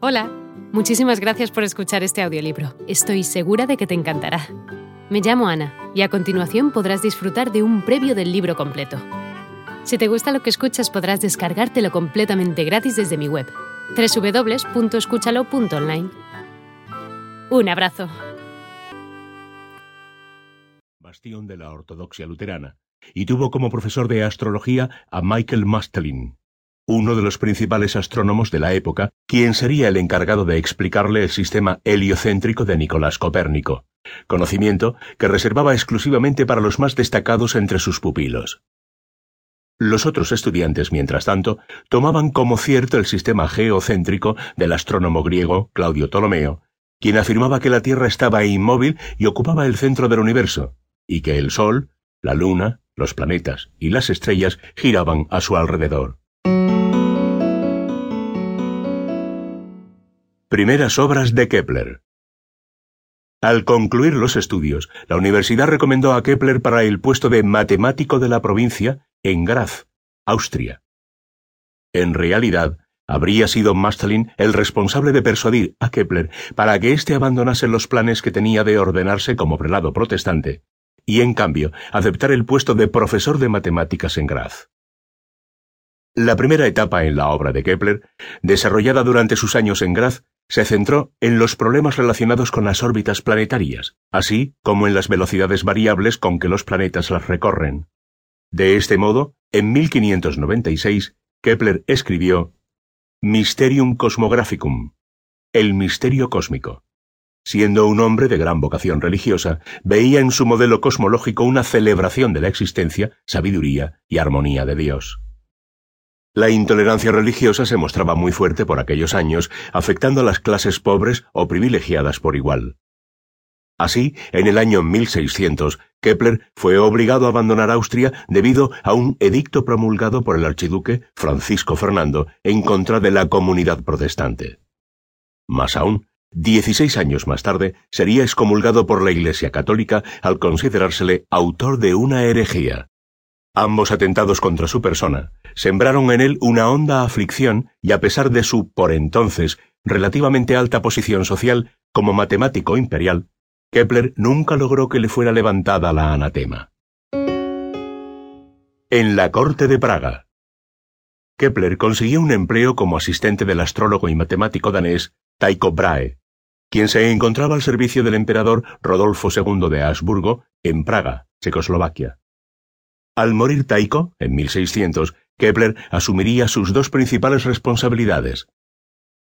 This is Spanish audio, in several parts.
Hola, muchísimas gracias por escuchar este audiolibro. Estoy segura de que te encantará. Me llamo Ana y a continuación podrás disfrutar de un previo del libro completo. Si te gusta lo que escuchas podrás descargártelo completamente gratis desde mi web, www.escúchalo.online. Un abrazo. Bastión de la ortodoxia luterana, y tuvo como profesor de astrología a Michael Mastelin uno de los principales astrónomos de la época, quien sería el encargado de explicarle el sistema heliocéntrico de Nicolás Copérnico, conocimiento que reservaba exclusivamente para los más destacados entre sus pupilos. Los otros estudiantes, mientras tanto, tomaban como cierto el sistema geocéntrico del astrónomo griego Claudio Ptolomeo, quien afirmaba que la Tierra estaba inmóvil y ocupaba el centro del universo, y que el Sol, la Luna, los planetas y las estrellas giraban a su alrededor. Primeras obras de Kepler. Al concluir los estudios, la universidad recomendó a Kepler para el puesto de matemático de la provincia en Graz, Austria. En realidad, habría sido Mastelin el responsable de persuadir a Kepler para que éste abandonase los planes que tenía de ordenarse como prelado protestante, y en cambio aceptar el puesto de profesor de matemáticas en Graz. La primera etapa en la obra de Kepler, desarrollada durante sus años en Graz, se centró en los problemas relacionados con las órbitas planetarias, así como en las velocidades variables con que los planetas las recorren. De este modo, en 1596, Kepler escribió Mysterium Cosmographicum, el misterio cósmico. Siendo un hombre de gran vocación religiosa, veía en su modelo cosmológico una celebración de la existencia, sabiduría y armonía de Dios. La intolerancia religiosa se mostraba muy fuerte por aquellos años, afectando a las clases pobres o privilegiadas por igual. Así, en el año 1600, Kepler fue obligado a abandonar Austria debido a un edicto promulgado por el archiduque Francisco Fernando en contra de la comunidad protestante. Más aún, dieciséis años más tarde, sería excomulgado por la Iglesia católica al considerársele autor de una herejía. Ambos atentados contra su persona sembraron en él una honda aflicción y a pesar de su, por entonces, relativamente alta posición social como matemático imperial, Kepler nunca logró que le fuera levantada la anatema. En la corte de Praga. Kepler consiguió un empleo como asistente del astrólogo y matemático danés Tycho Brahe, quien se encontraba al servicio del emperador Rodolfo II de Habsburgo en Praga, Checoslovaquia. Al morir Tycho, en 1600, Kepler asumiría sus dos principales responsabilidades.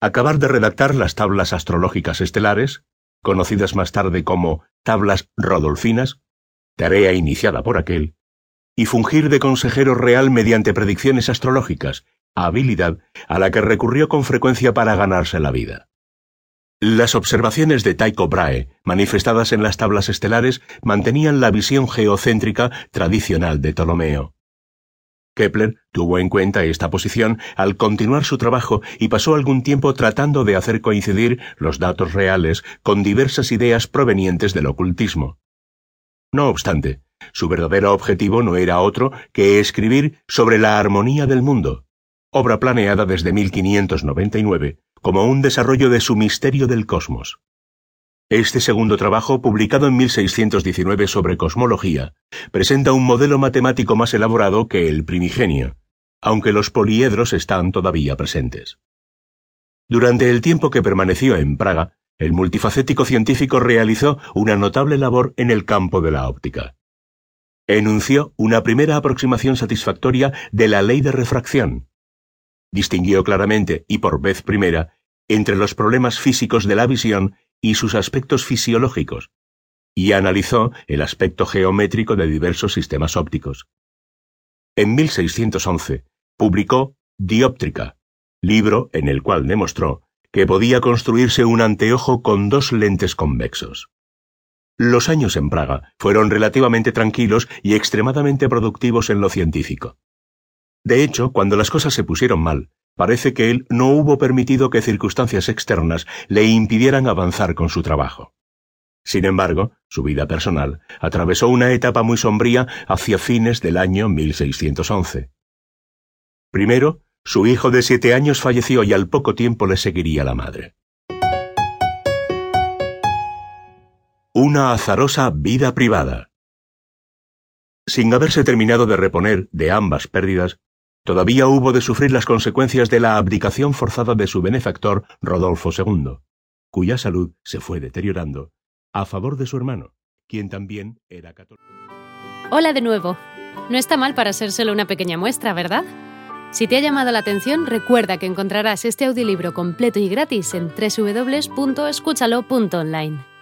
Acabar de redactar las tablas astrológicas estelares, conocidas más tarde como tablas rodolfinas, tarea iniciada por aquel, y fungir de consejero real mediante predicciones astrológicas, habilidad a la que recurrió con frecuencia para ganarse la vida. Las observaciones de Tycho Brahe, manifestadas en las tablas estelares, mantenían la visión geocéntrica tradicional de Ptolomeo. Kepler tuvo en cuenta esta posición al continuar su trabajo y pasó algún tiempo tratando de hacer coincidir los datos reales con diversas ideas provenientes del ocultismo. No obstante, su verdadero objetivo no era otro que escribir sobre la armonía del mundo, obra planeada desde 1599, como un desarrollo de su misterio del cosmos. Este segundo trabajo, publicado en 1619 sobre cosmología, presenta un modelo matemático más elaborado que el primigenio, aunque los poliedros están todavía presentes. Durante el tiempo que permaneció en Praga, el multifacético científico realizó una notable labor en el campo de la óptica. Enunció una primera aproximación satisfactoria de la ley de refracción, distinguió claramente y por vez primera entre los problemas físicos de la visión y sus aspectos fisiológicos, y analizó el aspecto geométrico de diversos sistemas ópticos. En 1611 publicó Dióptrica, libro en el cual demostró que podía construirse un anteojo con dos lentes convexos. Los años en Praga fueron relativamente tranquilos y extremadamente productivos en lo científico. De hecho, cuando las cosas se pusieron mal, parece que él no hubo permitido que circunstancias externas le impidieran avanzar con su trabajo. Sin embargo, su vida personal atravesó una etapa muy sombría hacia fines del año 1611. Primero, Su hijo de siete años falleció y al poco tiempo le seguiría la madre. Una azarosa vida privada. Sin haberse terminado de reponer de ambas pérdidas, todavía hubo de sufrir las consecuencias de la abdicación forzada de su benefactor Rodolfo II, cuya salud se fue deteriorando, a favor de su hermano, quien también era católico. Hola de nuevo. No está mal para ser solo una pequeña muestra, ¿verdad? Si te ha llamado la atención, recuerda que encontrarás este audiolibro completo y gratis en www.escúchalo.online.